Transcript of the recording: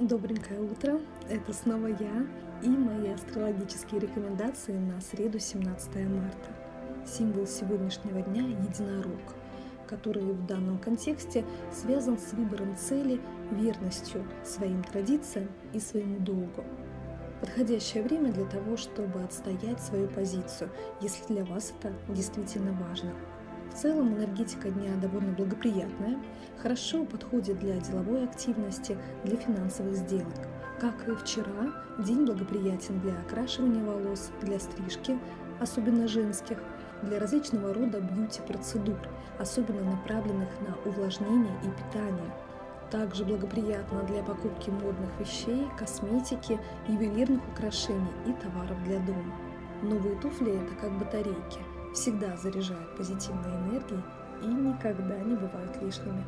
Добренькое утро, это снова я и мои астрологические рекомендации на среду 17 марта. Символ сегодняшнего дня – единорог, который в данном контексте связан с выбором цели, верностью своим традициям и своему долгу. Подходящее время для того, чтобы отстоять свою позицию, если для вас это действительно важно – целом энергетика дня довольно благоприятная, хорошо подходит для деловой активности, для финансовых сделок. Как и вчера, день благоприятен для окрашивания волос, для стрижки, особенно женских, для различного рода бьюти-процедур, особенно направленных на увлажнение и питание. Также благоприятно для покупки модных вещей, косметики, ювелирных украшений и товаров для дома. Новые туфли – это как батарейки – всегда заряжают позитивной энергией и никогда не бывают лишними.